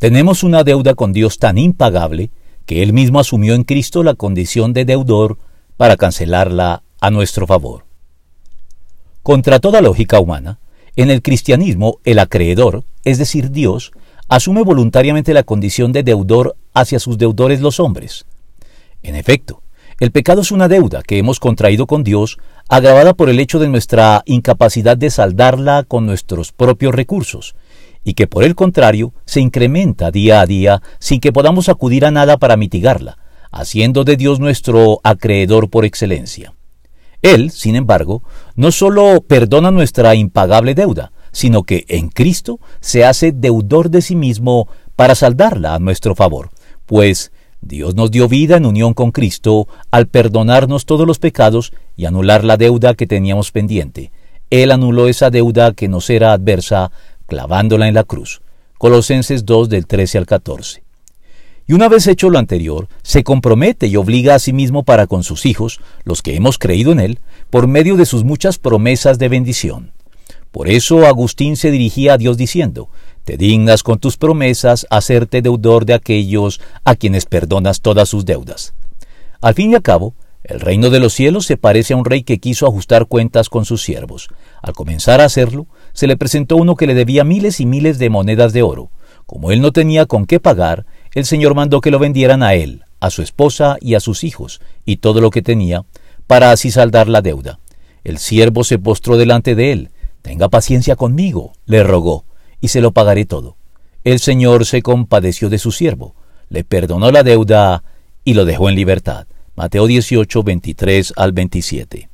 Tenemos una deuda con Dios tan impagable que Él mismo asumió en Cristo la condición de deudor para cancelarla a nuestro favor. Contra toda lógica humana, en el cristianismo el acreedor, es decir, Dios, asume voluntariamente la condición de deudor hacia sus deudores los hombres. En efecto, el pecado es una deuda que hemos contraído con Dios, agravada por el hecho de nuestra incapacidad de saldarla con nuestros propios recursos, y que por el contrario se incrementa día a día sin que podamos acudir a nada para mitigarla, haciendo de Dios nuestro acreedor por excelencia. Él, sin embargo, no sólo perdona nuestra impagable deuda, sino que en Cristo se hace deudor de sí mismo para saldarla a nuestro favor, pues Dios nos dio vida en unión con Cristo al perdonarnos todos los pecados y anular la deuda que teníamos pendiente. Él anuló esa deuda que nos era adversa clavándola en la cruz. Colosenses 2 del 13 al 14. Y una vez hecho lo anterior, se compromete y obliga a sí mismo para con sus hijos, los que hemos creído en él, por medio de sus muchas promesas de bendición. Por eso Agustín se dirigía a Dios diciendo, te dignas con tus promesas hacerte deudor de aquellos a quienes perdonas todas sus deudas. Al fin y al cabo, el reino de los cielos se parece a un rey que quiso ajustar cuentas con sus siervos. Al comenzar a hacerlo, se le presentó uno que le debía miles y miles de monedas de oro. Como él no tenía con qué pagar, el Señor mandó que lo vendieran a él, a su esposa y a sus hijos, y todo lo que tenía, para así saldar la deuda. El siervo se postró delante de él. Tenga paciencia conmigo, le rogó y se lo pagaré todo. El Señor se compadeció de su siervo, le perdonó la deuda y lo dejó en libertad. Mateo 18, 23 al 27.